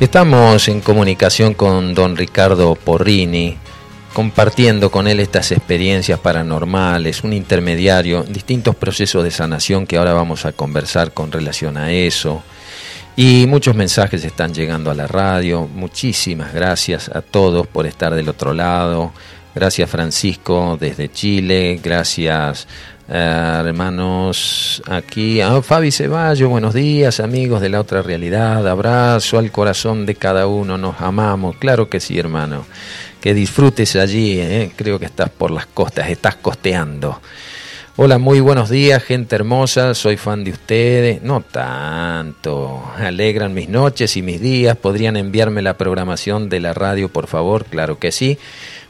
Estamos en comunicación con don Ricardo Porrini, compartiendo con él estas experiencias paranormales, un intermediario, distintos procesos de sanación que ahora vamos a conversar con relación a eso. Y muchos mensajes están llegando a la radio. Muchísimas gracias a todos por estar del otro lado. Gracias Francisco desde Chile. Gracias eh, hermanos aquí. a Fabi Ceballos, buenos días amigos de la otra realidad. Abrazo al corazón de cada uno. Nos amamos. Claro que sí hermano. Que disfrutes allí. Eh. Creo que estás por las costas. Estás costeando. Hola, muy buenos días, gente hermosa, soy fan de ustedes. No tanto, alegran mis noches y mis días. ¿Podrían enviarme la programación de la radio, por favor? Claro que sí.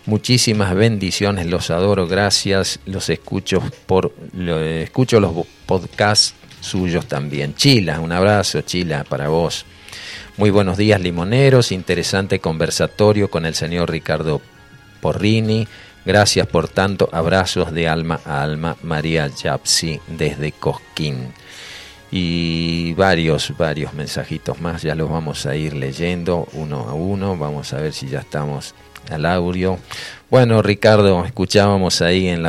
Muchísimas bendiciones, los adoro, gracias. Los escucho por escucho los podcasts suyos también. Chila, un abrazo, Chila, para vos. Muy buenos días, limoneros. Interesante conversatorio con el señor Ricardo Porrini. Gracias por tanto. Abrazos de alma a alma. María Yapsi desde Cosquín. Y varios, varios mensajitos más. Ya los vamos a ir leyendo uno a uno. Vamos a ver si ya estamos al audio. Bueno, Ricardo, escuchábamos ahí en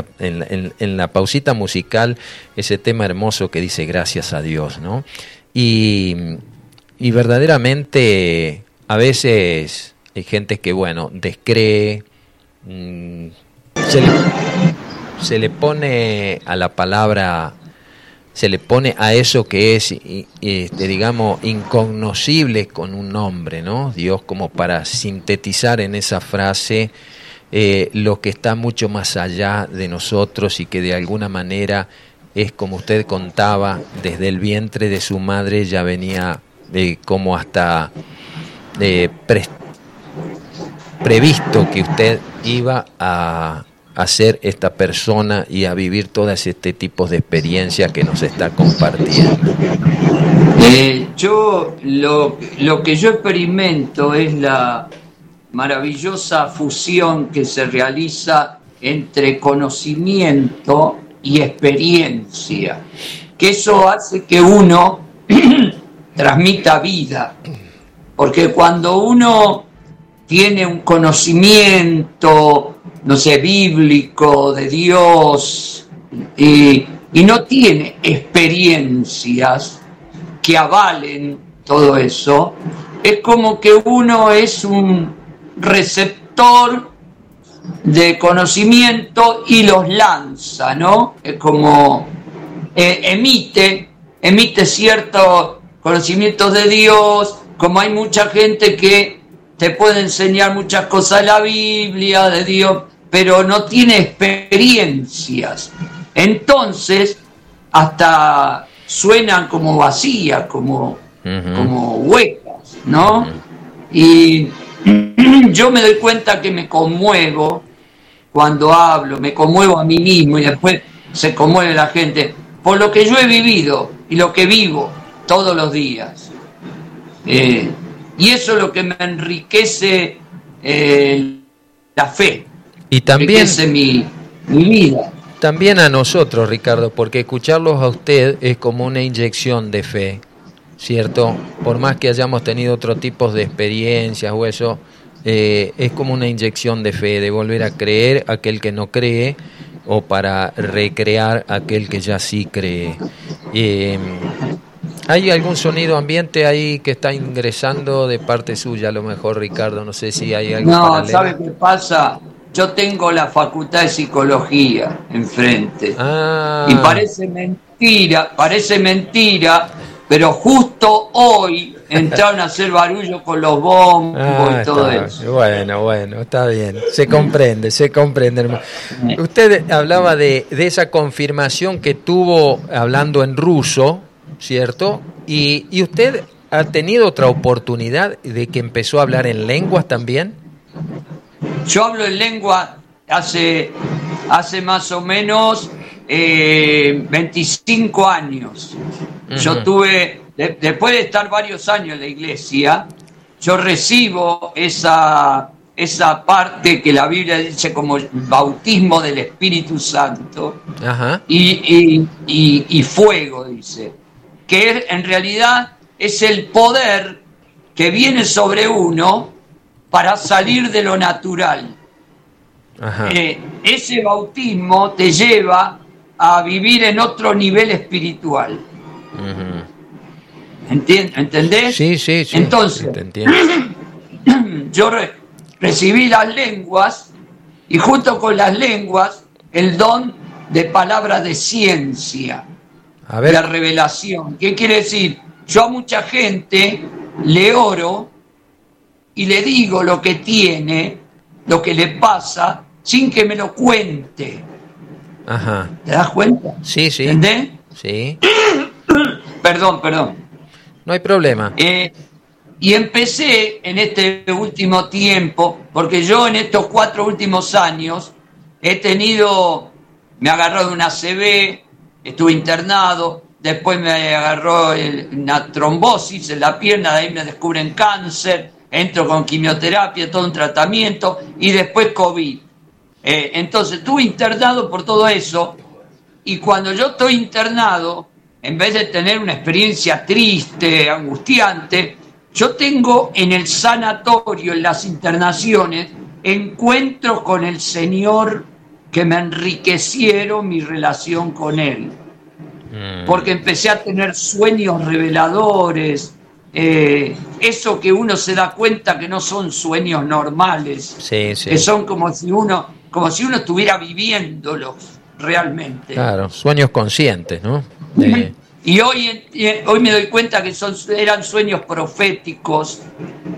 la, pausita musical ese tema hermoso que dice gracias a Dios, ¿no? Y, verdaderamente a veces hay gente que, bueno, descree, mm, se le pone a la palabra se le pone a eso que es, este, digamos, incognoscible con un nombre, ¿no? Dios como para sintetizar en esa frase eh, lo que está mucho más allá de nosotros y que de alguna manera es como usted contaba, desde el vientre de su madre ya venía eh, como hasta eh, previsto que usted iba a, a esta persona y a vivir todas este tipo de experiencias que nos está compartiendo? Eh, yo lo, lo que yo experimento es la maravillosa fusión que se realiza entre conocimiento y experiencia, que eso hace que uno transmita vida, porque cuando uno tiene un conocimiento no sé, bíblico, de Dios, y, no tiene experiencias que avalen todo eso, es como que uno es un receptor de conocimiento y los lanza, ¿no? Es como eh, emite, emite ciertos conocimientos de Dios, como hay mucha gente que te puede enseñar muchas cosas de la Biblia, de Dios, pero no tiene experiencias. Entonces, hasta suenan como vacías, como, como huecas, ¿no? Y yo me doy cuenta que me conmuevo cuando hablo, me conmuevo a mí mismo y después se conmueve la gente por lo que yo he vivido y lo que vivo todos los días. Eh, y eso es lo que me enriquece eh, la fe. Y también mi, mi vida. También a nosotros, Ricardo, porque escucharlos a usted es como una inyección de fe, ¿cierto? Por más que hayamos tenido otro tipo de experiencias o eso, eh, es como una inyección de fe, de volver a creer aquel que no cree o para recrear aquel que ya sí cree. Eh, ¿Hay algún sonido ambiente ahí que está ingresando de parte suya, a lo mejor, Ricardo? No sé si hay algo. No, ¿sabe qué pasa? Yo tengo la facultad de psicología enfrente. Ah. Y parece mentira, parece mentira, pero justo hoy entraron a hacer barullo con los bombos y ah, todo eso. Bueno, bueno, está bien. Se comprende, se comprende, hermano. Usted hablaba de, de esa confirmación que tuvo hablando en ruso ¿cierto? Y, y usted ha tenido otra oportunidad de que empezó a hablar en lenguas también. Yo hablo en lengua hace, hace más o menos 25 eh, años. Yo tuve, después de estar varios años en la iglesia, yo recibo esa, esa parte que la Biblia dice como bautismo del Espíritu Santo Y, y, y fuego, dice que en realidad es el poder que viene sobre uno para salir de lo natural. Eh, ese bautismo te lleva a vivir en otro nivel espiritual. ¿Entendés? Sí, sí, sí. Entonces, yo recibí las lenguas y junto con las lenguas el don de palabra de ciencia, a ver. la revelación. ¿Qué quiere decir? Yo a mucha gente le oro y le digo lo que tiene, lo que le pasa, sin que me lo cuente. Ajá. ¿Te das cuenta? Sí, sí. ¿Entendés? Sí. perdón, perdón. No hay problema. Eh, y empecé en este último tiempo, porque yo en estos cuatro últimos años he tenido, me agarró de una CB, estuve internado, después me agarró una trombosis en la pierna, de ahí me descubren cáncer, entro con quimioterapia, todo un tratamiento, y después COVID. Eh, entonces estuve internado por todo eso, y cuando yo estoy internado, en vez de tener una experiencia triste, angustiante, yo tengo en el sanatorio, en las internaciones, encuentros con el Señor que me enriquecieron mi relación con Él. Mm. Porque empecé a tener sueños reveladores, eh, eso que uno se da cuenta que no son sueños normales, que son como si uno, como si uno estuviera viviéndolos realmente. Claro, sueños conscientes, ¿no? Y hoy, hoy me doy cuenta que son, eran sueños proféticos,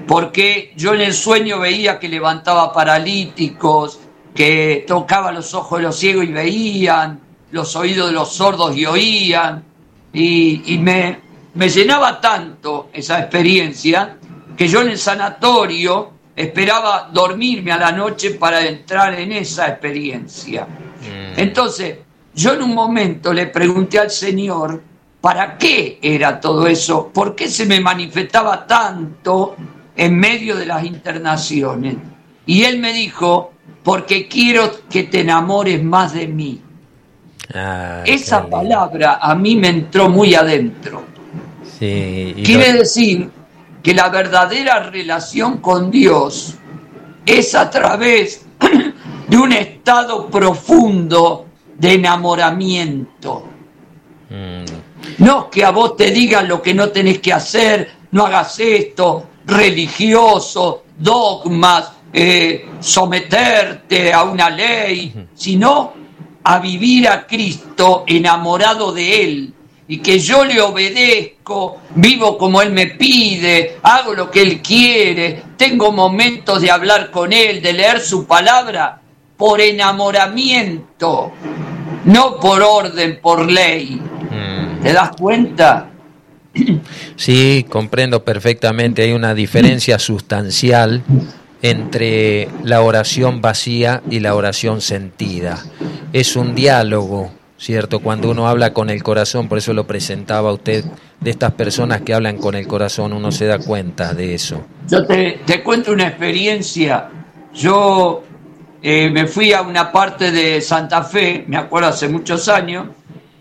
porque yo en el sueño veía que levantaba paralíticos, que tocaba los ojos de los ciegos y veían, los oídos de los sordos y oían, y, me, me llenaba tanto esa experiencia que yo en el sanatorio esperaba dormirme a la noche para entrar en esa experiencia. Mm. Entonces, yo en un momento le pregunté al Señor, ¿para qué era todo eso? ¿Por qué se me manifestaba tanto en medio de las internaciones? Y él me dijo, porque quiero que te enamores más de mí. Ah, Esa palabra a mí me entró muy adentro. Quiere decir que la verdadera relación con Dios es a través de un estado profundo de enamoramiento. Mm. No que a vos te digan lo que no tenés que hacer, no hagas esto, religioso, dogmas, eh, someterte a una ley, sino a vivir a Cristo enamorado de Él y que yo le obedezco, vivo como Él me pide, hago lo que Él quiere, tengo momentos de hablar con Él, de leer su palabra, por enamoramiento, no por orden, por ley. Mm. ¿Te das cuenta? Sí, comprendo perfectamente. Hay una diferencia sustancial entre la oración vacía y la oración sentida. Es un diálogo, ¿cierto? Cuando uno habla con el corazón, por eso lo presentaba usted, de estas personas que hablan con el corazón, uno se da cuenta de eso. Yo te, cuento una experiencia. Yo eh, me fui a una parte de Santa Fe, me acuerdo hace muchos años,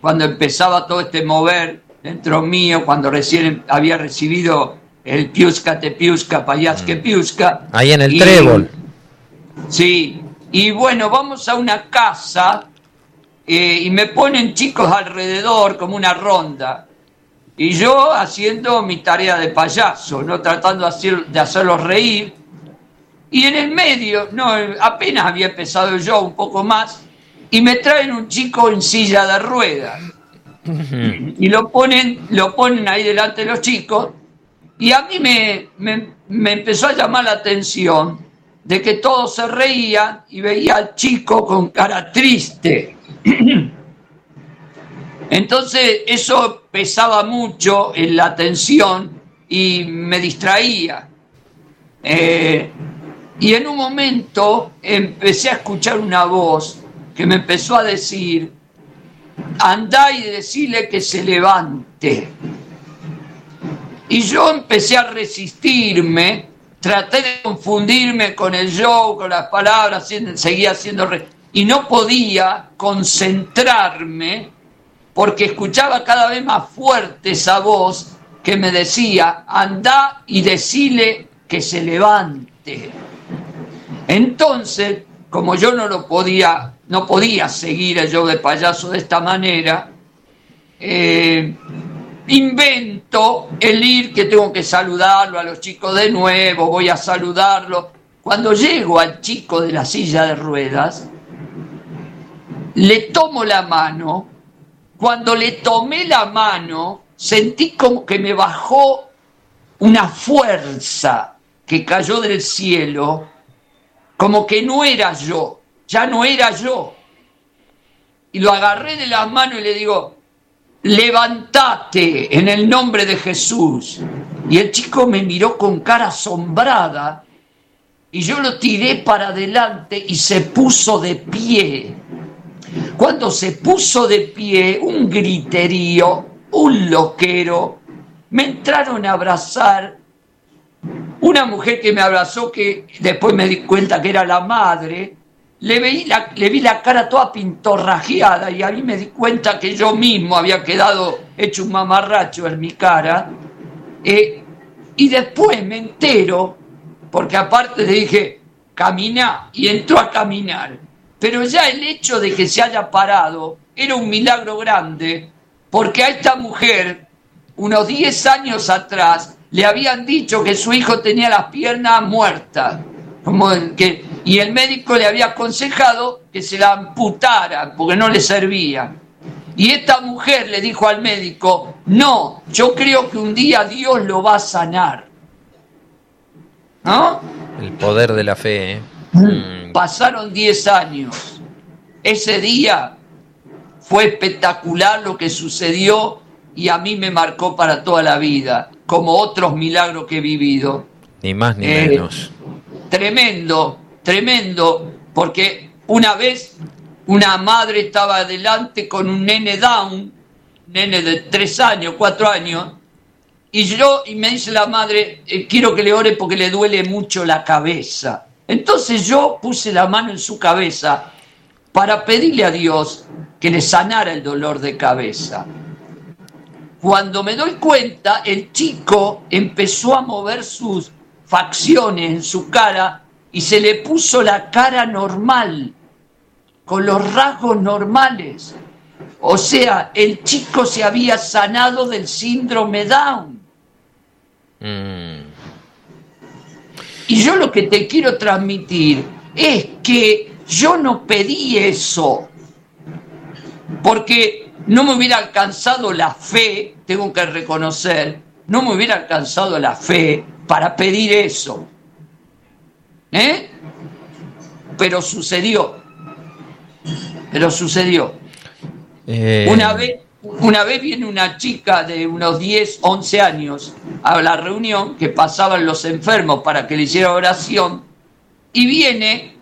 cuando empezaba todo este mover dentro mío, cuando recién había recibido el Piusca te Piusca, Payas que mm. Piusca. Ahí en el trébol. Sí, y bueno, vamos a una casa eh, y me ponen chicos alrededor como una ronda. Y yo haciendo mi tarea de payaso, ¿no? Tratando de, hacer, de hacerlos reír. Y en el medio, no, apenas había empezado yo un poco más, y me traen un chico en silla de ruedas. y lo ponen, lo ponen ahí delante de los chicos y a mí me, me, empezó a llamar la atención de que todos se reían y veía al chico con cara triste. Entonces eso pesaba mucho en la atención y me distraía. Eh, y en un momento empecé a escuchar una voz que me empezó a decir, andá y decirle que se levante. Y yo empecé a resistirme, traté de confundirme con el yo, con las palabras, seguía siendo... y no podía concentrarme porque escuchaba cada vez más fuerte esa voz que me decía, anda y decile que se levante. Entonces, como yo no lo podía, no podía seguir el yo de payaso de esta manera, eh, invento el ir que tengo que saludarlo a los chicos de nuevo, voy a saludarlo. Cuando llego al chico de la silla de ruedas, le tomo la mano. Cuando le tomé la mano, sentí como que me bajó una fuerza que cayó del cielo, como que no era yo, ya no era yo. Y lo agarré de las manos y le digo, levántate en el nombre de Jesús. Y el chico me miró con cara asombrada y yo lo tiré para adelante y se puso de pie. Cuando se puso de pie, un griterío, un loquero, me entraron a abrazar. Una mujer que me abrazó, que después me di cuenta que era la madre, le vi la, le vi la cara toda pintorrajeada y a mí me di cuenta que yo mismo había quedado hecho un mamarracho en mi cara. Eh, y después me entero, porque aparte le dije, camina, y entró a caminar. Pero ya el hecho de que se haya parado era un milagro grande, porque a esta mujer, unos 10 años atrás, le habían dicho que su hijo tenía las piernas muertas como que, y el médico le había aconsejado que se la amputara porque no le servía. Y esta mujer le dijo al médico, no, yo creo que un día Dios lo va a sanar. ¿No? El poder de la fe. ¿eh? Mm. Pasaron 10 años. Ese día fue espectacular lo que sucedió y a mí me marcó para toda la vida, como otros milagros que he vivido. Ni más ni eh, menos tremendo, tremendo, porque una vez una madre estaba adelante con un nene down, nene de tres años, cuatro años, y yo, y me dice la madre, eh, quiero que le ore porque le duele mucho la cabeza. Entonces yo puse la mano en su cabeza para pedirle a Dios que le sanara el dolor de cabeza. Cuando me doy cuenta, el chico empezó a mover sus facciones en su cara y se le puso la cara normal, con los rasgos normales. O sea, el chico se había sanado del síndrome Down. Mm. Y yo lo que te quiero transmitir es que yo no pedí eso, porque no me hubiera alcanzado la fe, tengo que reconocer, no me hubiera alcanzado la fe para pedir eso. ¿Eh? Pero sucedió. Pero sucedió. Eh. Una, vez, una vez viene una chica de unos 10, 11 años a la reunión que pasaban los enfermos para que le hiciera oración y viene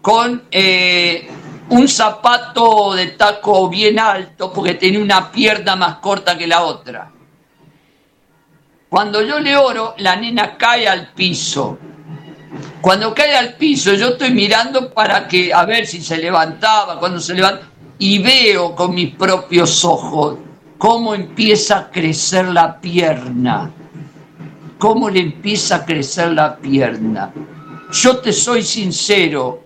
con eh, un zapato de taco bien alto porque tenía una pierna más corta que la otra. Cuando yo le oro, la nena cae al piso. Cuando cae al piso, yo estoy mirando para que a ver si se levantaba, cuando se levanta, y veo con mis propios ojos cómo empieza a crecer la pierna. Cómo le empieza a crecer la pierna. Yo te soy sincero,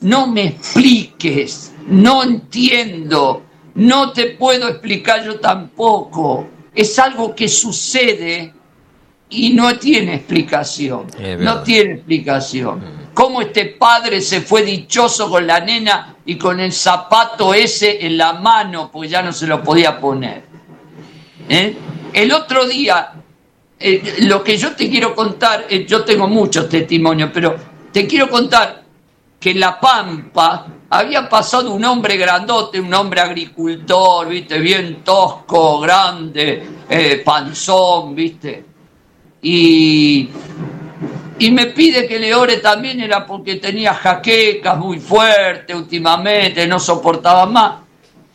no me expliques, no entiendo, no te puedo explicar yo tampoco es algo que sucede y no tiene explicación. No tiene explicación. Mm. Cómo este padre se fue dichoso con la nena y con el zapato ese en la mano, porque ya no se lo podía poner. ¿Eh? El otro día, eh, lo que yo te quiero contar, eh, yo tengo muchos testimonios, pero te quiero contar que en La Pampa había pasado un hombre grandote, un hombre agricultor, viste, bien tosco, grande, panzón, viste. Y, y me pide que le ore también, era porque tenía jaquecas muy fuertes últimamente, no soportaba más.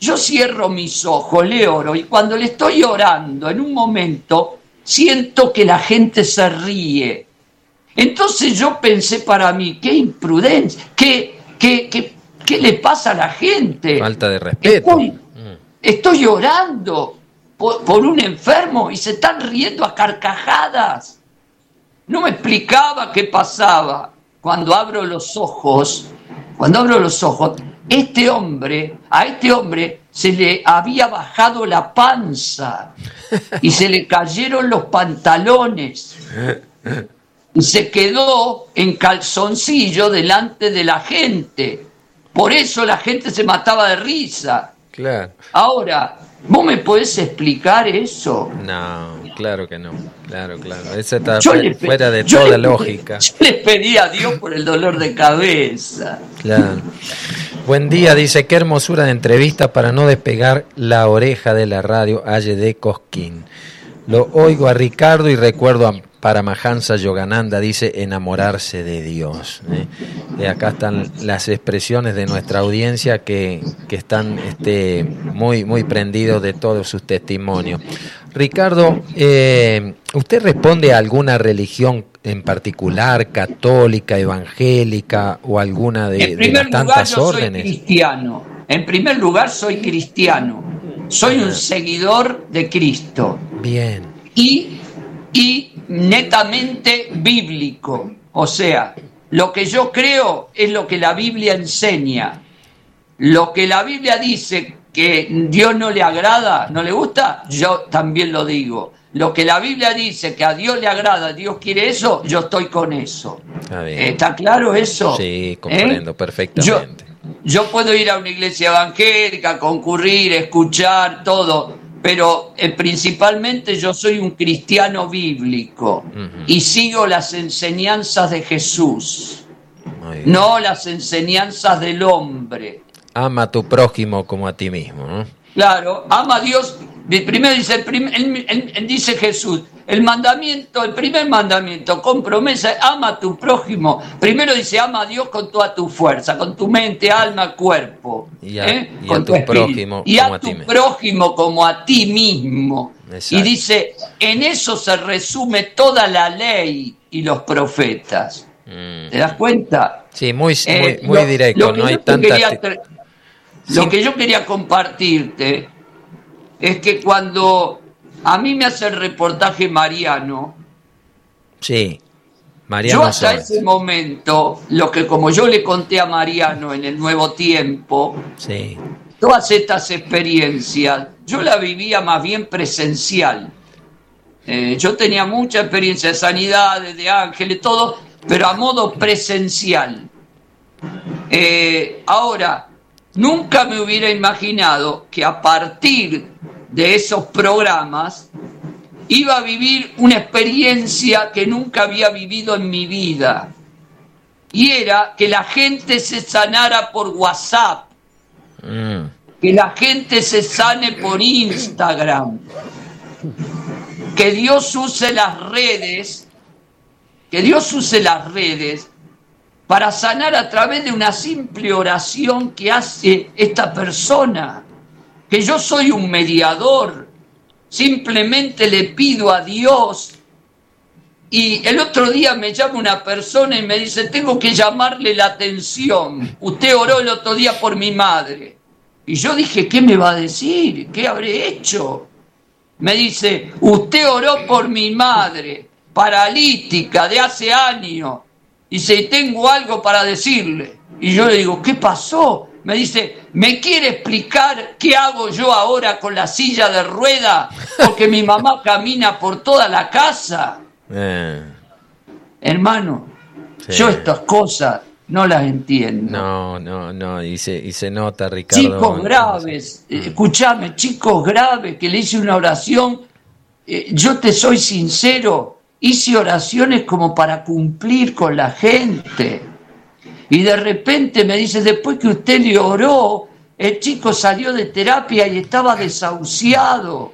Yo cierro mis ojos, le oro, y cuando le estoy orando, en un momento, siento que la gente se ríe. Entonces yo pensé para mí, qué imprudencia, qué, qué, qué ¿Qué le pasa a la gente? Falta de respeto. Estoy, mm. llorando por, por un enfermo y se están riendo a carcajadas. No me explicaba qué pasaba. Cuando abro los ojos, cuando abro los ojos, este hombre, a este hombre se le había bajado la panza y se le cayeron los pantalones y se quedó en calzoncillo delante de la gente. Por eso la gente se mataba de risa. Claro. Ahora, ¿vos me podés explicar eso? No, claro que no. Claro, claro. Eso está fuera de toda lógica. Yo le pedí a Dios por el dolor de cabeza. Claro. Buen día, dice, qué hermosura de entrevista para no despegar la oreja de la radio Aye de Cosquín. Lo oigo a Ricardo y recuerdo a Paramahansa Yogananda, dice enamorarse de Dios. ¿eh? acá están las expresiones de nuestra audiencia que, que están este, muy, muy prendidos de todos sus testimonios. Ricardo, eh, ¿usted responde a alguna religión en particular, católica, evangélica o alguna de, de las tantas lugar, yo órdenes? Soy cristiano. En primer lugar, soy cristiano. Soy un seguidor de Cristo. Bien. Y, y netamente bíblico. O sea, lo que yo creo es lo que la Biblia enseña. Lo que la Biblia dice que Dios no le agrada, no le gusta, yo también lo digo. Lo que la Biblia dice que a Dios le agrada, Dios quiere eso, yo estoy con eso. Está, bien. ¿Está claro eso? Sí, comprendo ¿Eh? perfectamente. Yo, yo puedo ir a una iglesia evangélica, concurrir, escuchar, todo, pero eh, principalmente yo soy un cristiano bíblico y sigo las enseñanzas de Jesús, no las enseñanzas del hombre. Ama a tu prójimo como a ti mismo, ¿no? Claro, ama a Dios. Primero dice, el prim- el- el- el- dice Jesús, el mandamiento, el primer mandamiento con promesa, ama a tu prójimo. Primero dice, ama a Dios con toda tu fuerza, con tu mente, alma, cuerpo. Y a- ¿eh? y a con tu prójimo Y como a a ti tu prójimo como a ti mismo. Exacto. Y dice, en eso se resume toda la ley y los profetas. Mm. ¿Te das cuenta? Sí, muy, Eh, muy, muy lo- directo, lo no hay tanta... quería Lo Sí. que yo quería compartirte es que cuando a mí me hace el reportaje Mariano, Sí, yo Mariano hasta Sola. ese momento, lo que como yo le conté a Mariano en el nuevo tiempo, Sí, todas estas experiencias, yo la vivía más bien presencial. Eh, yo tenía mucha experiencia de sanidades, de ángeles, todo, pero a modo presencial. Eh, ahora, nunca me hubiera imaginado que a partir de esos programas iba a vivir una experiencia que nunca había vivido en mi vida. Y era que la gente se sanara por WhatsApp Mm. que la gente se sane por Instagram, que Dios use las redes, que Dios use las redes para sanar a través de una simple oración que hace esta persona, que yo soy un mediador, simplemente le pido a Dios. Y el otro día me llama una persona y me dice, tengo que llamarle la atención. Usted oró el otro día por mi madre. Y yo dije, ¿qué me va a decir? ¿Qué habré hecho? Me dice, usted oró por mi madre, paralítica de hace años. Y tengo algo para decirle. Y yo le digo, ¿qué pasó? Me dice, ¿me quiere explicar qué hago yo ahora con la silla de rueda? Porque mi mamá camina por toda la casa. Eh, Hermano, Sí. yo estas cosas no las entiendo. no, no, no, y se, y se nota, Ricardo. Chicos graves, eh, escúchame, chicos graves que le hice una oración, eh, yo te soy sincero, hice oraciones como para cumplir con la gente. Y de repente me dice, después que usted le oró, el chico salió de terapia y estaba desahuciado.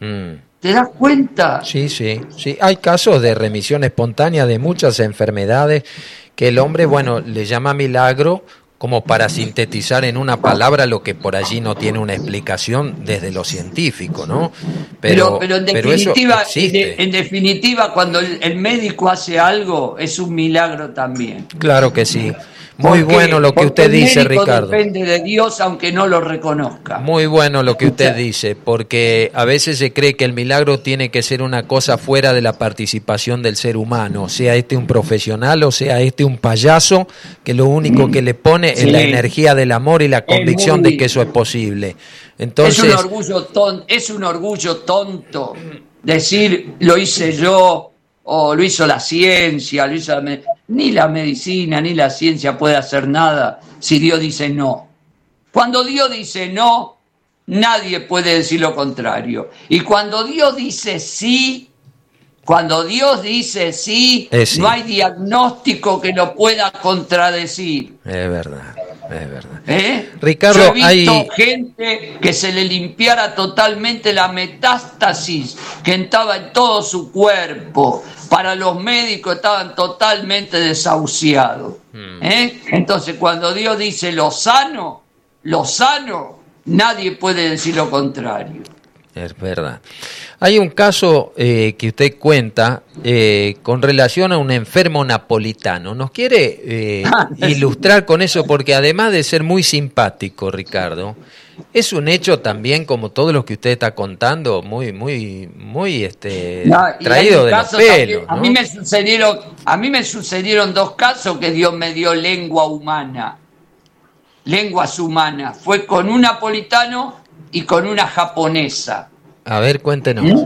Mm. ¿Te das cuenta? Sí, sí, sí. Hay casos de remisión espontánea de muchas enfermedades que el hombre, bueno, le llama milagro como para sintetizar en una palabra lo que por allí no tiene una explicación desde lo científico, ¿no? Pero, pero, en, pero definitiva, en, existe. de- en definitiva, cuando el, el médico hace algo, es un milagro también. Claro que sí. Muy bueno lo que usted dice, Ricardo. Depende de Dios aunque no lo reconozca. Muy bueno lo que usted dice, porque a veces se cree que el milagro tiene que ser una cosa fuera de la participación del ser humano, sea este un profesional o sea este un payaso, que lo único que le pone es la energía del amor y la convicción de que eso es posible. Entonces, es un orgullo tonto, es un orgullo tonto decir lo hice yo o lo hizo la ciencia, lo hizo la ni la medicina ni la ciencia puede hacer nada si Dios dice no. Cuando Dios dice no, nadie puede decir lo contrario. Y cuando Dios dice sí, cuando Dios dice sí, no hay diagnóstico que lo pueda contradecir. Es verdad. Es verdad. ¿Eh? Ricardo, Yo he visto gente que se le limpiara totalmente la metástasis que estaba en todo su cuerpo. Para los médicos estaban totalmente desahuciados. Hmm. ¿Eh? Entonces, cuando Dios dice lo sano, lo sano, nadie puede decir lo contrario. Es verdad. Hay un caso eh, que usted cuenta eh, con relación a un enfermo napolitano. ¿Nos quiere eh, ah, ilustrar con eso? Porque además de ser muy simpático, Ricardo, es un hecho también, como todo lo que usted está contando, muy, muy, muy este, traído de los pelos. a, mí me sucedieron, a mí me sucedieron dos casos que Dios me dio lengua humana. Lenguas humanas. Fue con un napolitano y con una japonesa. A ver, cuéntenos. ¿Mm?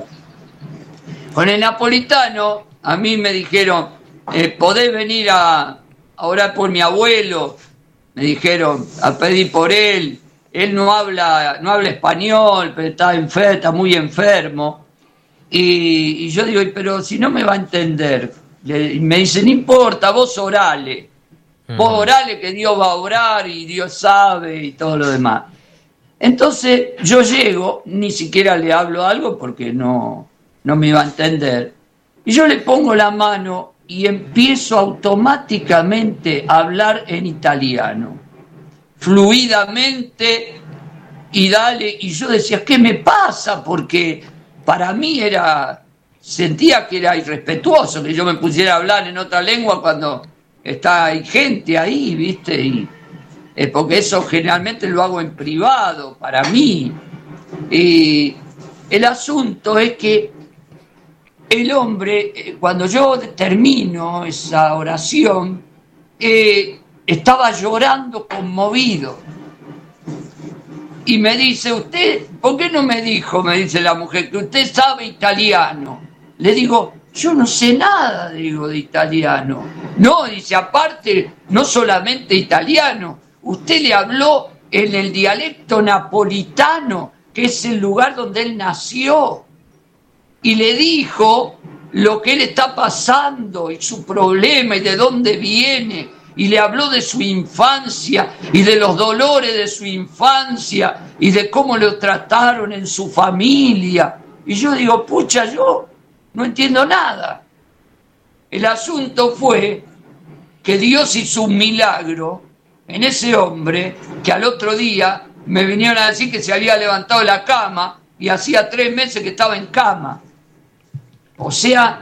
Con el napolitano, a mí me dijeron, eh, ¿podés venir a, orar por mi abuelo? Me dijeron, a pedir por él. Él no habla, no habla español, pero está enfermo, está muy enfermo. Y, yo digo, pero si no me va a entender. Y me dice, no importa, vos orale. Vos orale que Dios va a orar y Dios sabe y todo lo demás. Entonces yo llego, ni siquiera le hablo algo porque no, no me iba a entender. Y yo le pongo la mano y empiezo automáticamente a hablar en italiano, fluidamente y dale. Y yo decía, ¿qué me pasa? Porque para mí era, sentía que era irrespetuoso que yo me pusiera a hablar en otra lengua cuando está hay gente ahí, ¿viste? Y, eh, porque eso generalmente lo hago en privado, para mí. El asunto es que el hombre, eh, cuando yo termino esa oración, eh, estaba llorando conmovido. Y me dice, usted, ¿por qué no me dijo, me dice la mujer, que usted sabe italiano? Le digo, yo no sé nada, digo, de italiano. No, dice, aparte, no solamente italiano, Usted le habló en el dialecto napolitano, que es el lugar donde él nació, y le dijo lo que él está pasando y su problema y de dónde viene, y le habló de su infancia y de los dolores de su infancia y de cómo lo trataron en su familia. Y yo digo, pucha, yo no entiendo nada. El asunto fue que Dios hizo un milagro en ese hombre que al otro día me vinieron a decir que se había levantado la cama y hacía tres meses que estaba en cama. O sea,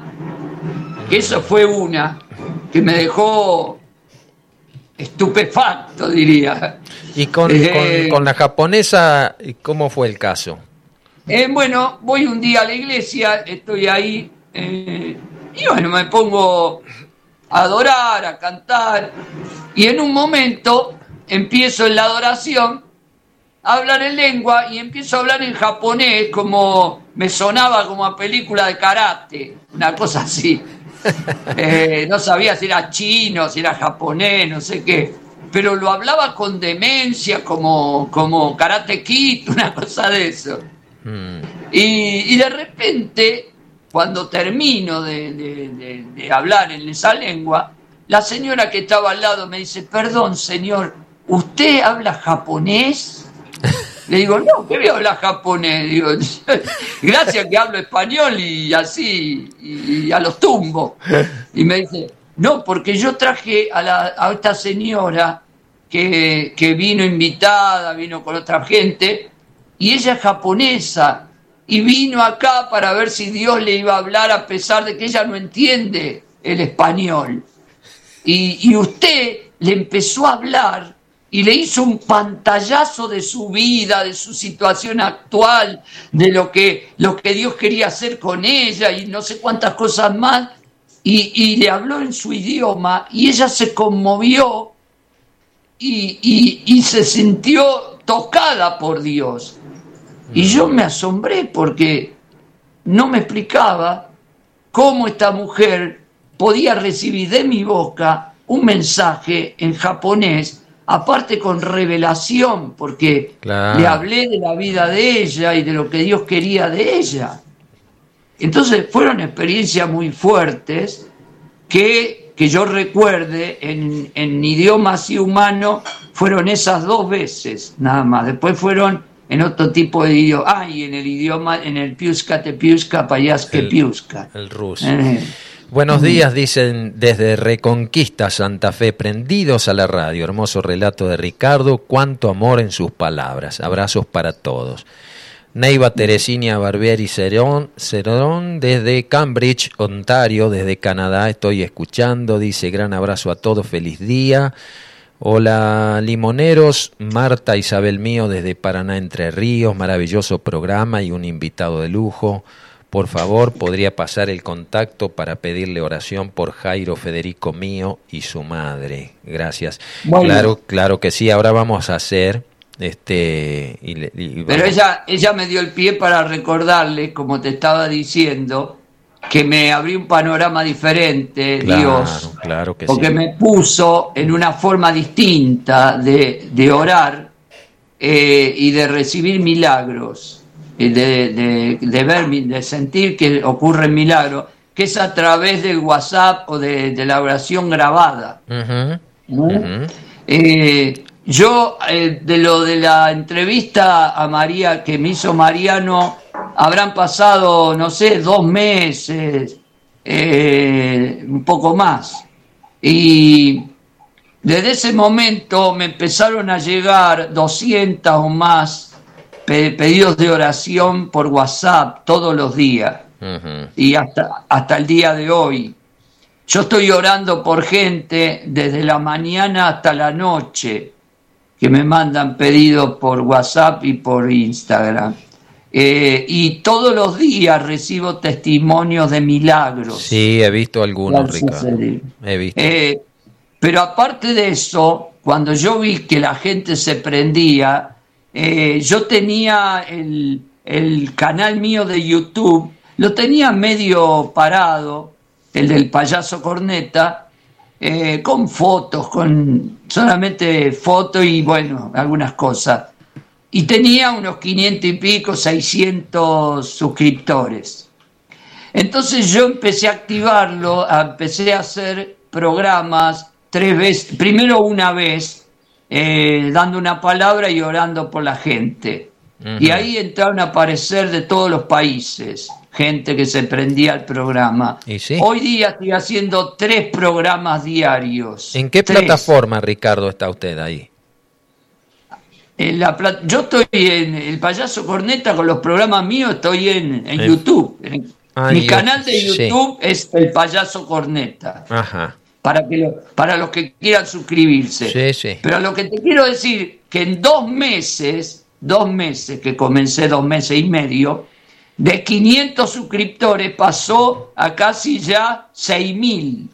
que eso fue una que me dejó estupefacto, diría. ¿Y con, eh, la japonesa cómo fue el caso? Eh, bueno, voy un día a la iglesia, estoy ahí, eh, y bueno, me pongo a adorar, a cantar, y en un momento empiezo en la adoración a hablar en lengua y empiezo a hablar en japonés como me sonaba como a película de karate, una cosa así. Eh, no sabía si era chino, si era japonés, no sé qué, pero lo hablaba con demencia, como, como karate kid, una cosa de eso. Mm. Y, de repente, cuando termino de hablar en esa lengua, la señora que estaba al lado me dice, perdón señor, ¿usted habla japonés? Le digo, no, ¿qué voy a hablar japonés? Digo, gracias que hablo español y así, y, a los tumbos. Y me dice, no, porque yo traje a, esta señora que, que vino invitada, vino con otra gente, y ella es japonesa, y vino acá para ver si Dios le iba a hablar a pesar de que ella no entiende el español. Y, usted le empezó a hablar y le hizo un pantallazo de su vida, de su situación actual, de lo que, lo que Dios quería hacer con ella y no sé cuántas cosas más, y, le habló en su idioma y ella se conmovió y, y se sintió tocada por Dios. Y yo me asombré porque no me explicaba cómo esta mujer podía recibir de mi boca un mensaje en japonés aparte con revelación, porque le hablé de la vida de ella y de lo que Dios quería de ella. Entonces fueron experiencias muy fuertes que, que yo recuerde en, en idioma así humano, fueron esas dos veces nada más. Después fueron en otro tipo de idioma. Ah, y en el idioma, en el piuska te piuska, que piuska. El ruso. Eh, Buenos días, dicen desde Reconquista Santa Fe, prendidos a la radio. Hermoso relato de Ricardo, cuánto amor en sus palabras. Abrazos para todos. Neiva Teresina Barbieri Cerón, Cerón, desde Cambridge, Ontario, desde Canadá, estoy escuchando. Dice gran abrazo a todos, feliz día. Hola limoneros, Marta Isabel Mío desde Paraná Entre Ríos, maravilloso programa y un invitado de lujo. Por favor, podría pasar el contacto para pedirle oración por Jairo Federico mío y su madre. Gracias. Claro, claro que sí. Ahora vamos a hacer este. Pero ella, ella me dio el pie para recordarle, como te estaba diciendo, que me abrió un panorama diferente, Dios. Claro que porque me puso en una forma distinta de, de orar eh, y de recibir milagros de, de, ver, de sentir que ocurren milagros, que es a través del WhatsApp o de, la oración grabada. Eh, yo, eh, de lo de la entrevista a María que me hizo Mariano, habrán pasado, no sé, dos meses, eh, un poco más. Y desde ese momento me empezaron a llegar 200 o más pedidos de oración por WhatsApp todos los días y hasta, hasta el día de hoy. Yo estoy orando por gente desde la mañana hasta la noche que me mandan pedidos por WhatsApp y por Instagram. Eh, y todos los días recibo testimonios de milagros. Sí, he visto algunos, Ricardo. He visto. Eh, pero aparte de eso, cuando yo vi que la gente se prendía, eh, yo tenía el, canal mío de YouTube, lo tenía medio parado, el del payaso corneta, eh, con fotos, con solamente fotos y bueno, algunas cosas. Y tenía unos 500 y pico, 600 suscriptores. Entonces yo empecé a activarlo, empecé a hacer programas tres veces, primero una vez eh, dando una palabra y orando por la gente. Y ahí entraron a aparecer de todos los países, gente que se prendía al programa. Hoy día estoy haciendo tres programas diarios. ¿En qué plataforma, Ricardo, está usted ahí? En la yo estoy en el payaso corneta con los programas míos, estoy en, YouTube. Mi canal de YouTube es el payaso corneta. Ajá para, que para los que quieran suscribirse. Pero lo que te quiero decir, que en dos meses, dos meses, que comencé dos meses y medio, de 500 suscriptores pasó a casi ya 6.000.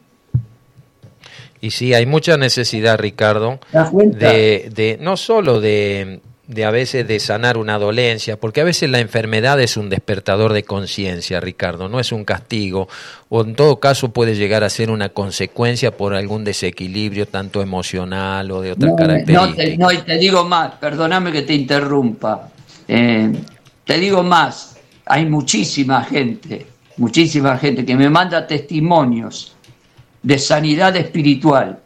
Y sí, hay mucha necesidad, Ricardo, de, de, no solo de, de a veces de sanar una dolencia, porque a veces la enfermedad es un despertador de conciencia, Ricardo, no es un castigo, o en todo caso puede llegar a ser una consecuencia por algún desequilibrio tanto emocional o de otra característica. No, te, te digo más, perdóname que te interrumpa, eh, te digo más, hay muchísima gente, muchísima gente que me manda testimonios de sanidad espiritual,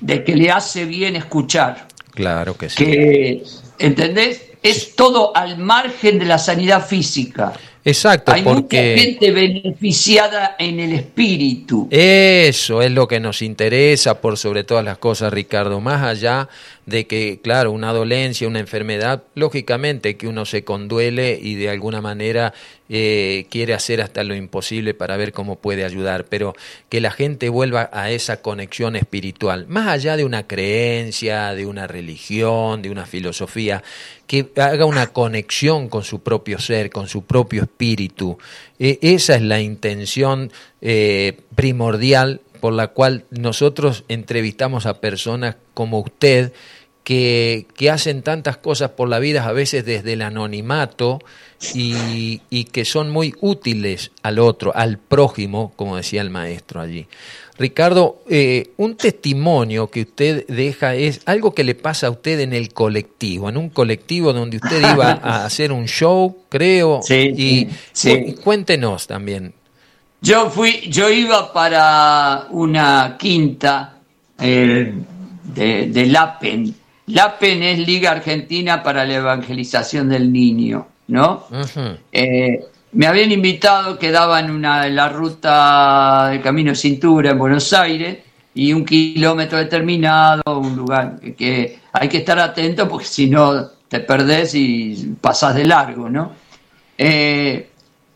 de que le hace bien escuchar Claro que sí. Que, ¿Entendés? Es todo al margen de la sanidad física. Exacto, Hay mucha gente beneficiada en el espíritu. Eso es lo que nos interesa por sobre todas las cosas, Ricardo, más allá de que, claro, una dolencia, una enfermedad, lógicamente que uno se conduele y de alguna manera eh, quiere hacer hasta lo imposible para ver cómo puede ayudar, pero que la gente vuelva a esa conexión espiritual, más allá de una creencia, de una religión, de una filosofía, que haga una conexión con su propio ser, con su propio espíritu. E, esa es la intención eh, primordial por la cual nosotros entrevistamos a personas como usted, que, que, hacen tantas cosas por la vida, a veces desde el anonimato, y, y, que son muy útiles al otro, al prójimo, como decía el maestro allí. Ricardo, eh, un testimonio que usted deja es algo que le pasa a usted en el colectivo, en un colectivo donde usted iba a hacer un show, creo, sí, y cuéntenos también. Yo fui, yo iba para una quinta eh, de, de LAPEN. LAPEN es Liga Argentina para la Evangelización del Niño, ¿no? me habían invitado, quedaba en una, la ruta del Camino Cintura en Buenos Aires y un kilómetro determinado, un lugar que, hay que estar atento porque si no te perdés y pasás de largo, ¿no? Eh,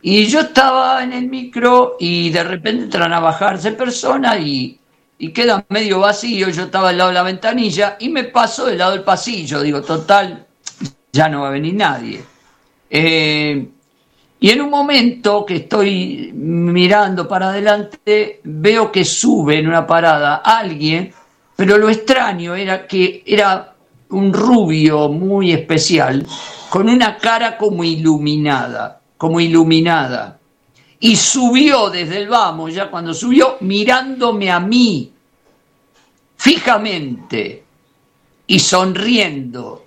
y yo estaba en el micro y de repente entran a bajarse personas y, y queda medio vacío, yo estaba al lado de la ventanilla y me paso del lado del pasillo, digo, total, ya no va a venir nadie. Eh, y en un momento que estoy mirando para adelante, veo que sube en una parada alguien, pero lo extraño era que era un rubio muy especial, con una cara como iluminada, como iluminada. Y subió desde el vamos, ya cuando subió, mirándome a mí, fijamente, y sonriendo.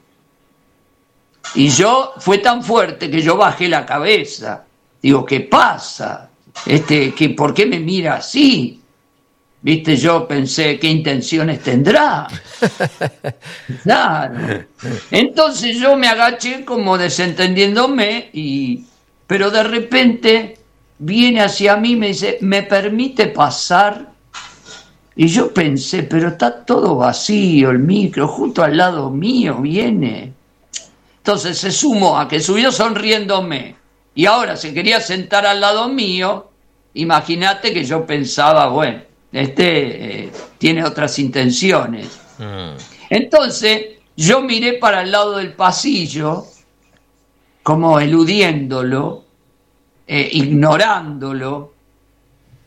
Y yo fue tan fuerte que yo bajé la cabeza. Digo, ¿qué pasa? Este, que, ¿Por qué me mira así? Viste, yo pensé, ¿qué intenciones tendrá? Claro. Entonces yo me agaché como desentendiéndome, y, pero de repente viene hacia mí y me dice, ¿me permite pasar? Y yo pensé, pero está todo vacío el micro, justo al lado mío viene. Entonces se sumó a que subió sonriéndome y ahora se quería sentar al lado mío. Imagínate que yo pensaba, bueno, este eh, tiene otras intenciones. Mm. Entonces yo miré para el lado del pasillo, como eludiéndolo, eh, ignorándolo,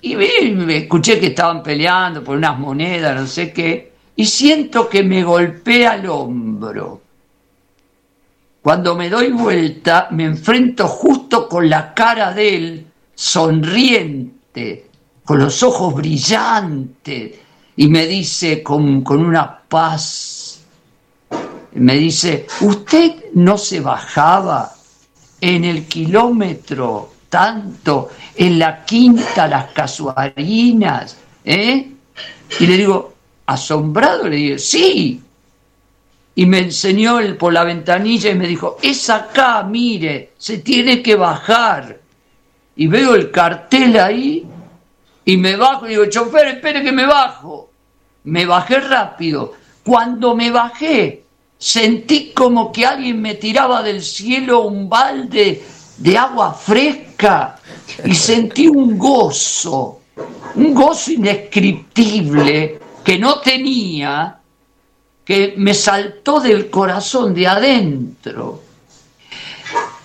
y vi, escuché que estaban peleando por unas monedas, no sé qué, y siento que me golpea el hombro. Cuando me doy vuelta, me enfrento justo con la cara de él, sonriente, con los ojos brillantes, y me dice con, con una paz, me dice, ¿usted no se bajaba en el kilómetro tanto, en la quinta las casuarinas? ¿Eh? Y le digo, asombrado, le digo, sí, y me enseñó el, por la ventanilla y me dijo, es acá, mire, se tiene que bajar. Y veo el cartel ahí y me bajo y digo, chofer, espere que me bajo. Me bajé rápido. Cuando me bajé, sentí como que alguien me tiraba del cielo un balde de agua fresca y sentí un gozo, un gozo indescriptible que no tenía que me saltó del corazón de adentro.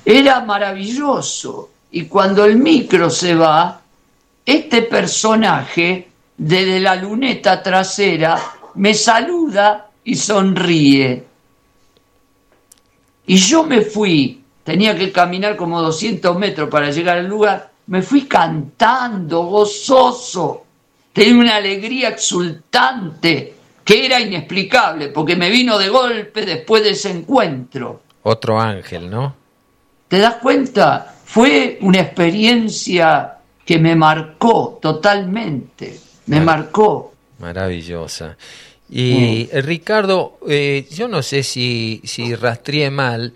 Era maravilloso. Y cuando el micro se va, este personaje desde la luneta trasera me saluda y sonríe. Y yo me fui, tenía que caminar como 200 metros para llegar al lugar, me fui cantando, gozoso, tenía una alegría exultante que era inexplicable, porque me vino de golpe después de ese encuentro. Otro ángel, ¿no? ¿Te das cuenta? Fue una experiencia que me marcó totalmente, me marcó. Maravillosa. Y mm. Ricardo, eh, yo no sé si, si rastreé mal,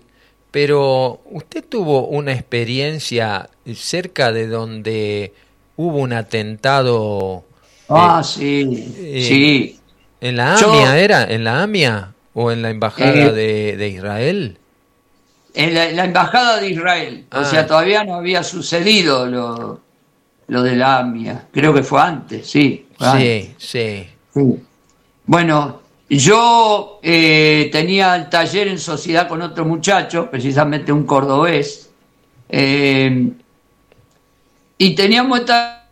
pero usted tuvo una experiencia cerca de donde hubo un atentado. Ah, eh, sí, eh, sí. ¿En la AMIA era? ¿En la AMIA? ¿O en la embajada eh, de, Israel? En la, embajada de Israel. O sea, ah. todavía no había sucedido lo, lo de la AMIA. Creo que fue antes, sí. sí, sí, Bueno, yo eh, tenía el taller en sociedad con otro muchacho, precisamente un cordobés, eh, y teníamos esta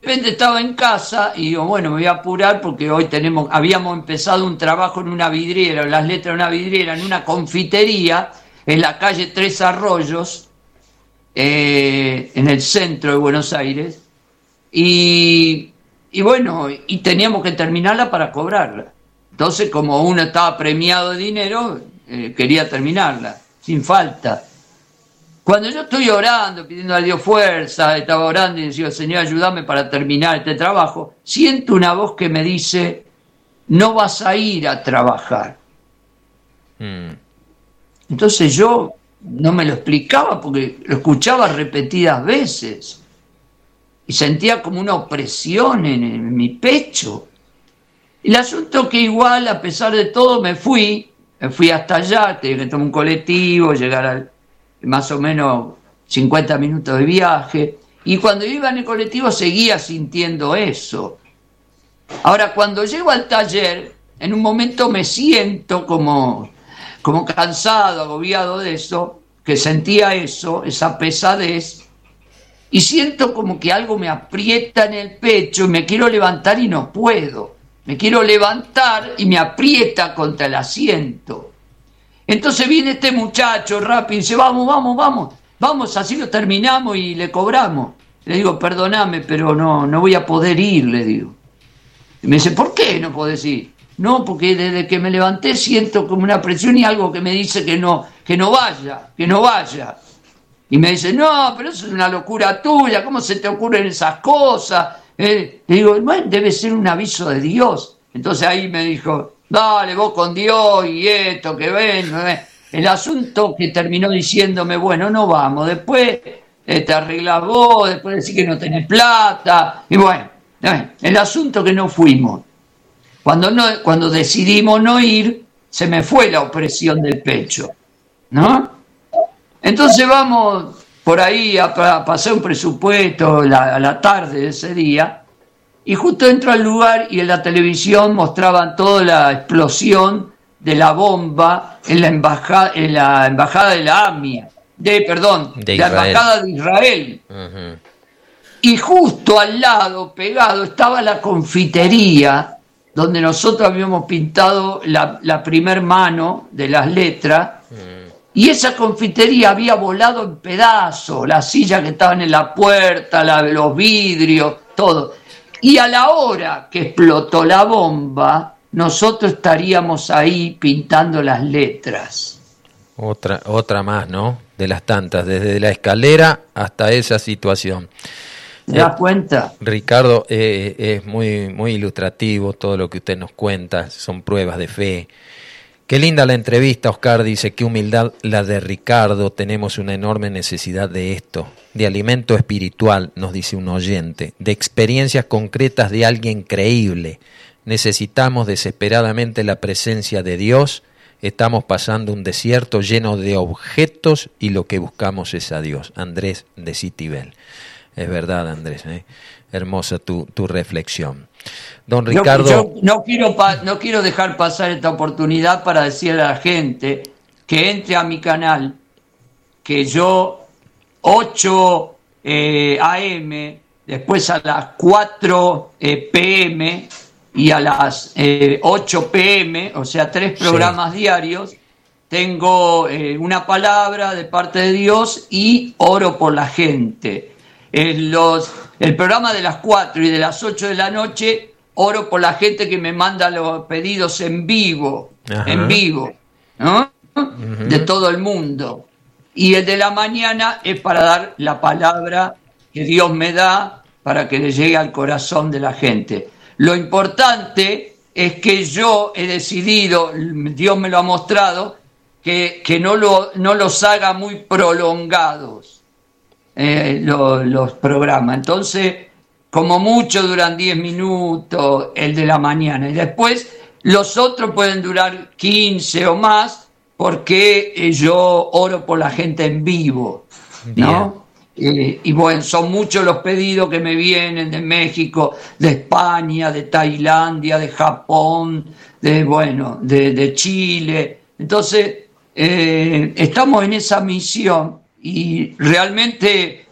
de repente estaba en casa y digo, bueno, me voy a apurar porque hoy tenemos, habíamos empezado un trabajo en una vidriera, las letras de una vidriera, en una confitería, en la calle Tres Arroyos, eh, en el centro de Buenos Aires, y, bueno, y teníamos que terminarla para cobrarla. Entonces, como uno estaba premiado de dinero, eh, quería terminarla, sin falta. Cuando yo estoy orando, pidiendo a Dios fuerza, estaba orando y decía, Señor, ayúdame para terminar este trabajo, siento una voz que me dice, no vas a ir a trabajar. Hmm. Entonces yo no me lo explicaba porque lo escuchaba repetidas veces y sentía como una opresión en, mi pecho. El asunto que igual, a pesar de todo, me fui, me fui hasta allá, tenía que tomar un colectivo, llegar al, más o menos 50 minutos de viaje, y cuando iba en el colectivo seguía sintiendo eso. Ahora, cuando llego al taller, en un momento me siento como, como cansado, agobiado de eso, que sentía eso, esa pesadez, y siento como que algo me aprieta en el pecho y me quiero levantar y no puedo. Me quiero levantar y me aprieta contra el asiento. Entonces viene este muchacho rápido y dice, vamos, vamos, vamos, vamos, así lo terminamos y le cobramos. Le digo, perdóname, pero no, no voy a poder ir, le digo. Y me dice, ¿por qué no podés ir? No, porque desde que me levanté siento como una presión y algo que me dice que no, que no vaya, que no vaya. Y me dice, no, pero eso es una locura tuya, ¿cómo se te ocurren esas cosas? Eh, le digo, bueno, debe ser un aviso de Dios. Entonces ahí me dijo, dale vos con Dios y esto, que ven. El asunto que terminó diciéndome, bueno, no vamos, después eh, te arreglas vos, después decís que no tenés plata, y bueno, eh, el asunto que no fuimos. Cuando, no, cuando decidimos no ir, se me fue la opresión del pecho, ¿no? Entonces vamos por ahí a, pasar un presupuesto a la tarde de ese día, y justo entro al lugar y en la televisión mostraban toda la explosión de la bomba en la embajada, en la embajada de la AMIA, de, perdón, de la embajada de Israel. Y justo al lado, pegado, estaba la confitería donde nosotros habíamos pintado la, la primer mano de las letras. Y esa confitería había volado en pedazos, las sillas que estaban en la puerta, los vidrios, todo. Y a la hora que explotó la bomba, nosotros estaríamos ahí pintando las letras. Otra, otra más, ¿no? De las tantas, desde la escalera hasta esa situación. ¿Te das cuenta? Ricardo, eh, es muy, muy ilustrativo todo lo que usted nos cuenta, son pruebas de fe. Qué linda la entrevista, Oscar dice, qué humildad la de Ricardo, tenemos una enorme necesidad de esto, de alimento espiritual, nos dice un oyente, de experiencias concretas de alguien creíble. Necesitamos desesperadamente la presencia de Dios, estamos pasando un desierto lleno de objetos y lo que buscamos es a Dios. Andrés de Citibel. Es verdad, Andrés, ¿eh? hermosa tu, tu reflexión. Don Ricardo. Yo, no, quiero no quiero dejar pasar esta oportunidad para decirle a la gente que entre a mi canal, que yo 8 eh, AM, después a las 4 eh, PM y a las 8 eh, PM, o sea, tres programas diarios, tengo una palabra de parte de Dios y oro por la gente. los, el programa de las 4 y de las 8 de la noche oro por la gente que me manda los pedidos en vivo, en vivo, ¿no? De todo el mundo. Y el de la mañana es para dar la palabra que Dios me da para que le llegue al corazón de la gente. Lo importante es que yo he decidido, Dios me lo ha mostrado, que, que no, lo, no los haga muy prolongados eh, los programas. Entonces, como mucho duran 10 minutos el de la mañana y después Los otros pueden durar 15 o más porque eh, yo oro por la gente en vivo, ¿no? Eh, y bueno, son muchos los pedidos que me vienen de México, de España, de Tailandia, de Japón, de bueno, de, Chile. Entonces, eh, estamos en esa misión y realmente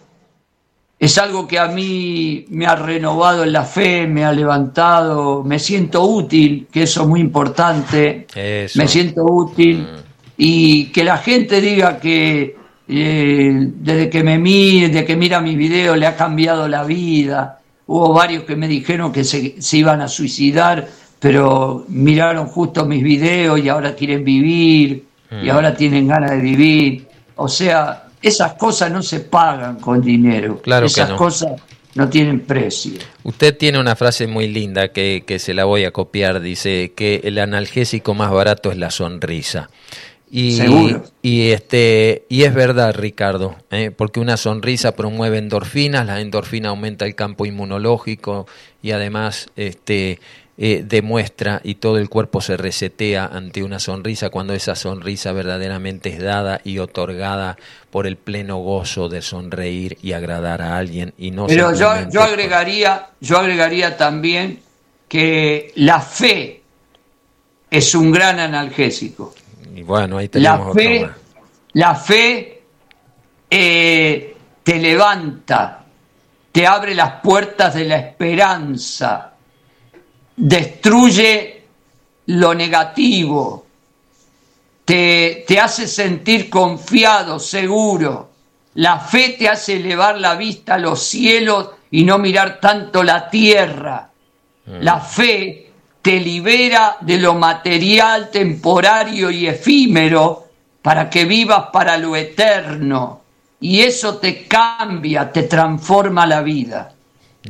es algo que a mí me ha renovado en la fe, me ha levantado, me siento útil, que eso es muy importante, me siento útil mm. y que la gente diga que eh, desde que me mira, desde que mira mis videos le ha cambiado la vida. Hubo varios que me dijeron que se, iban a suicidar, pero miraron justo mis videos y ahora quieren vivir y mm. ahora tienen ganas de vivir. O sea, esas cosas no se pagan con dinero. Claro esas que no. cosas no tienen precio. Usted tiene una frase muy linda que, que se la voy a copiar. Dice que el analgésico más barato es la sonrisa. Y, y, este, y es verdad, Ricardo, ¿eh? porque una sonrisa promueve endorfinas, la endorfina aumenta el campo inmunológico y además este, eh, demuestra y todo el cuerpo se resetea ante una sonrisa cuando esa sonrisa verdaderamente es dada y otorgada por el pleno gozo de sonreír y agradar a alguien y no Pero yo, yo agregaría, yo agregaría también que la fe es un gran analgésico. Y bueno, ahí tenemos la fe, la fe eh, te levanta, te abre las puertas de la esperanza, destruye lo negativo, te, te hace sentir confiado, seguro. La fe te hace elevar la vista a los cielos y no mirar tanto la tierra. Mm. La fe te libera de lo material, temporario y efímero para que vivas para lo eterno. Y eso te cambia, te transforma la vida.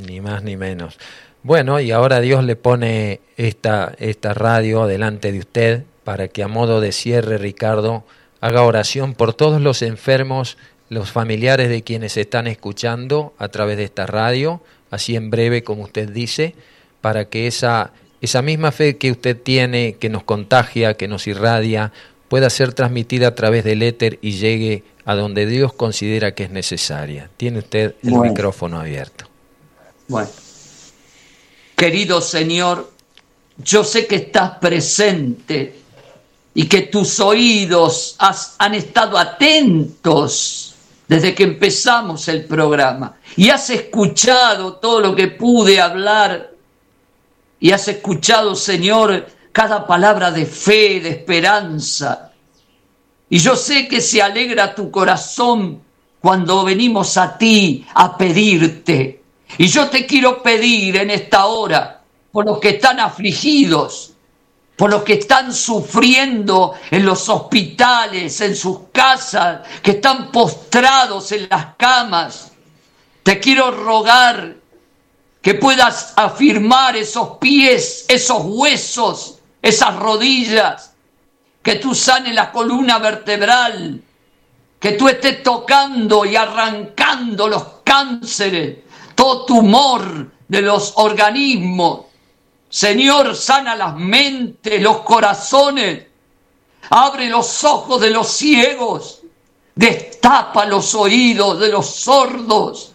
Ni más ni menos. Bueno, y ahora Dios le pone esta, esta radio delante de usted para que a modo de cierre, Ricardo, haga oración por todos los enfermos, los familiares de quienes están escuchando a través de esta radio, así en breve como usted dice, para que esa esa misma fe que usted tiene, que nos contagia, que nos irradia, pueda ser transmitida a través del éter y llegue a donde Dios considera que es necesaria. Tiene usted el micrófono abierto. Bueno, querido Señor, yo sé que estás presente y que tus oídos han estado atentos desde que empezamos el programa y has escuchado todo lo que pude hablar y has escuchado, Señor, cada palabra de fe, de esperanza. Y yo sé que se alegra tu corazón cuando venimos a ti a pedirte. Y yo te quiero pedir en esta hora por los que están afligidos, por los que están sufriendo en los hospitales, en sus casas, que están postrados en las camas. Te quiero rogar que puedas afirmar esos pies, esos huesos, esas rodillas, que tú sanes la columna vertebral, que tú estés tocando y arrancando los cánceres, todo tumor de los organismos. Señor, sana las mentes, los corazones, abre los ojos de los ciegos, destapa los oídos de los sordos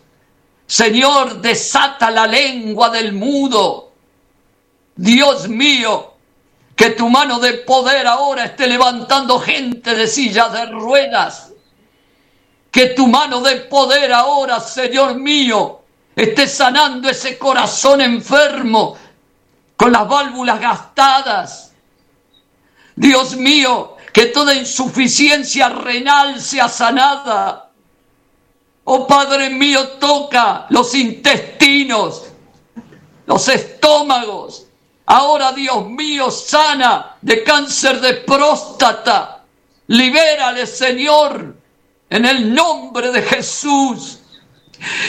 Señor, desata la lengua del mudo. Dios mío, que tu mano de poder ahora esté levantando gente de sillas de ruedas. Que tu mano de poder ahora, Señor mío, esté sanando ese corazón enfermo con las válvulas gastadas. Dios mío, que toda insuficiencia renal sea sanada Oh Padre mío, toca los intestinos, los estómagos. Ahora, Dios mío, sana de cáncer de próstata. Libérale, Señor, en el nombre de Jesús.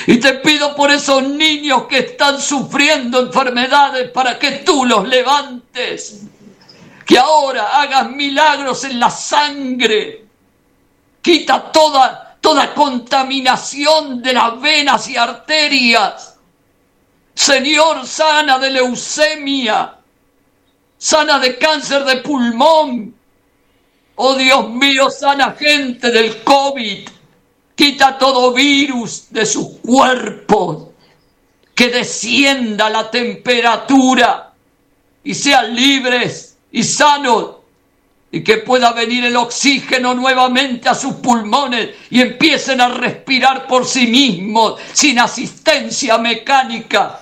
Y te pido por esos niños que están sufriendo enfermedades para que tú los levantes. Que ahora hagas milagros en la sangre. Quita toda toda contaminación de las venas y arterias. Señor, sana de leucemia. sana de cáncer de pulmón. Oh Dios mío, sana gente del COVID. Quita todo virus de sus cuerpos. Que descienda la temperatura y sean libres y sanos y que pueda venir el oxígeno nuevamente a sus pulmones y empiecen a respirar por sí mismos sin asistencia mecánica.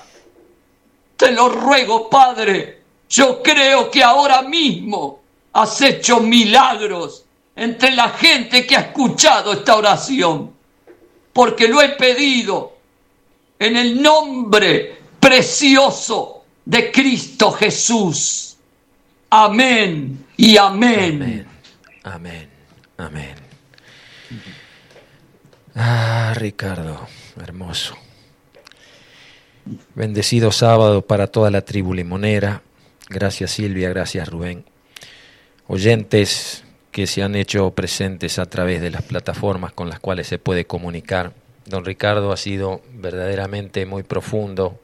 Te lo ruego, Padre, yo creo que ahora mismo has hecho milagros entre la gente que ha escuchado esta oración, porque lo he pedido en el nombre precioso de Cristo Jesús. Amén y amén. Amén. Amén. Ah, Ricardo, hermoso. Bendecido sábado para toda la tribu limonera. Gracias Silvia, gracias Rubén. Oyentes que se han hecho presentes a través de las plataformas con las cuales se puede comunicar. Don Ricardo ha sido verdaderamente muy profundo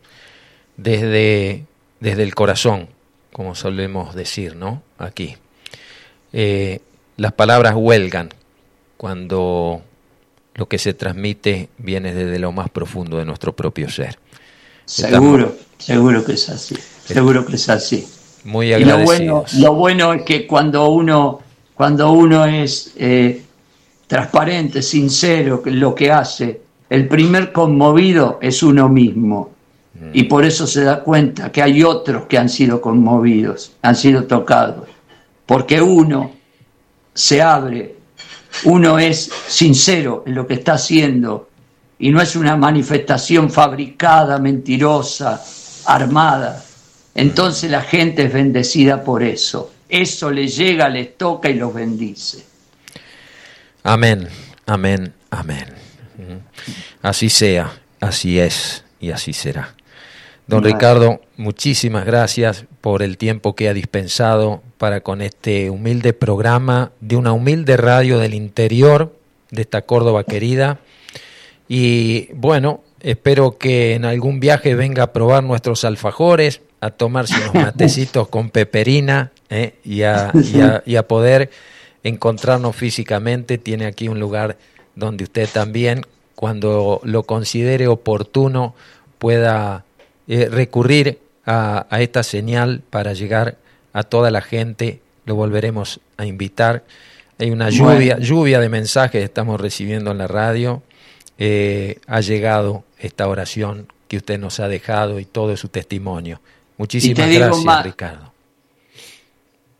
desde, desde el corazón, como solemos decir, ¿no? Aquí. Eh, las palabras huelgan cuando lo que se transmite viene desde lo más profundo de nuestro propio ser. Seguro, seguro que es así, seguro que es así. Muy agradecidos. lo, bueno, es que cuando uno, cuando uno es eh, transparente, sincero, lo que hace, el primer conmovido es uno mismo. Mm. Y por eso se da cuenta que hay otros que han sido conmovidos, han sido tocados. Porque uno se abre, uno es sincero en lo que está haciendo y no es una manifestación fabricada, mentirosa, armada. Entonces la gente es bendecida por eso. Eso les llega, les toca y los bendice. Amén, amén, amén. Así sea, así es y así será. Don Ricardo, muchísimas gracias por el tiempo que ha dispensado para con este humilde programa de una humilde radio del interior de esta Córdoba querida. Y bueno, espero que en algún viaje venga a probar nuestros alfajores, a tomarse unos matecitos con peperina ¿eh? y, a, y a poder encontrarnos físicamente. Tiene aquí un lugar donde usted también, cuando lo considere oportuno, pueda eh, recurrir a, esta señal para llegar a toda la gente. Lo volveremos a invitar. Hay una lluvia, lluvia de mensajes que estamos recibiendo en la radio. Eh, ha llegado esta oración que usted nos ha dejado y todo su testimonio. Muchísimas gracias, Ricardo.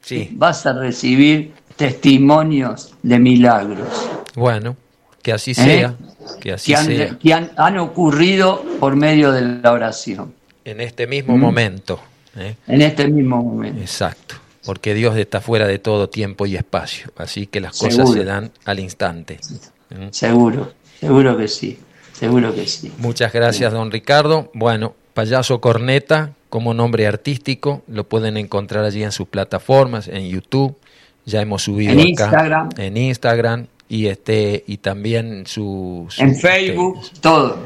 Sí. Vas a recibir testimonios de milagros. Bueno, que así ¿Eh? sea. Que así han, Que han, ocurrido por medio de la oración. En este mismo ¿Mm? momento. ¿eh? En este mismo momento. Exacto. Porque Dios está fuera de todo tiempo y espacio. Así que las cosas se dan al instante. ¿Mm? Seguro, seguro que sí. Seguro que sí. Muchas gracias, don Ricardo. Bueno, Payaso Corneta, como nombre artístico, lo pueden encontrar allí en sus plataformas, en YouTube. Ya hemos subido en Instagram. en Instagram y este y también su, en este, Facebook todo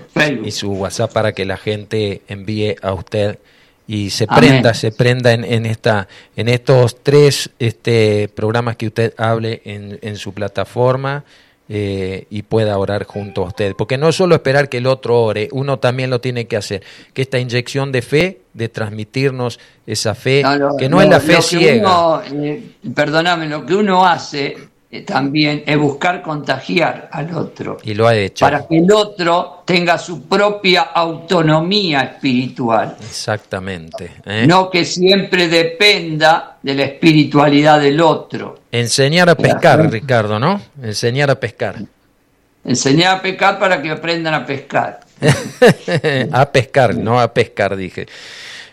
y su WhatsApp para que la gente envíe a usted y se prenda se prenda en, en, esta en estos tres este programas que usted hable en, en su plataforma eh, y pueda orar junto a usted. Porque no es solo esperar que el otro ore, uno también lo tiene que hacer. Que esta inyección de fe, de transmitirnos esa fe, que no es la fe ciega. Eh, perdóname, lo que uno hace también es buscar contagiar al otro. Y lo ha hecho. Para que el otro tenga su propia autonomía espiritual. Exactamente. ¿eh? No que siempre dependa de la espiritualidad del otro. Enseñar a pescar, Ricardo, ¿no? Enseñar a pescar. Enseñar a pescar para que aprendan a pescar. a pescar, no a pescar, dije.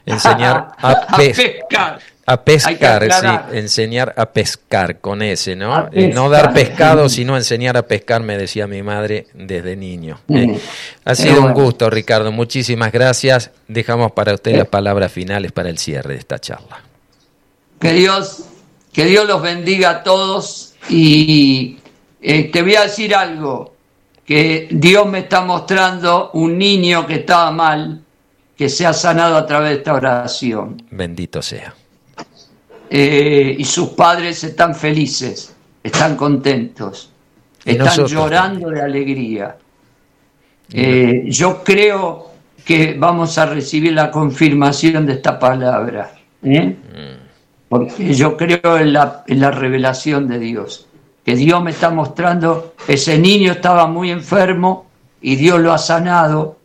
Enseñar a pescar. A pescar, sí, enseñar a pescar con ese, ¿no? Eh, no dar pescado, sino enseñar a pescar, me decía mi madre desde niño. ¿eh? Ha sido un gusto, Ricardo. Muchísimas gracias. Dejamos para usted las palabras finales para el cierre de esta charla. Que Dios, que Dios los bendiga a todos y eh, te voy a decir algo, que Dios me está mostrando un niño que estaba mal, que se ha sanado a través de esta oración. Bendito sea. Eh, y sus padres están felices, están contentos, están llorando de alegría. Eh, yo creo que vamos a recibir la confirmación de esta palabra, ¿eh? mm. porque yo creo en la, en la revelación de Dios, que Dios me está mostrando, ese niño estaba muy enfermo y Dios lo ha sanado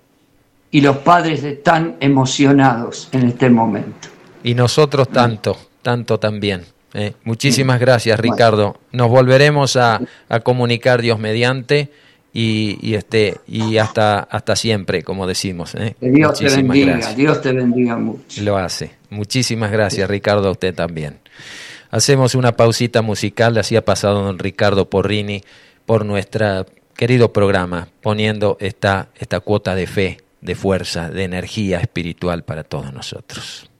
y los padres están emocionados en este momento. Y nosotros tanto, tanto también. ¿eh? muchísimas gracias, Ricardo. Nos volveremos a, comunicar Dios mediante y, este y hasta hasta siempre, como decimos. ¿eh? Dios te bendiga, Dios te bendiga mucho. Lo hace. Muchísimas gracias, Ricardo, a usted también. Hacemos una pausita musical, así ha pasado don Ricardo Porrini por nuestro querido programa, poniendo esta, esta cuota de fe, de fuerza, de energía espiritual para todos nosotros.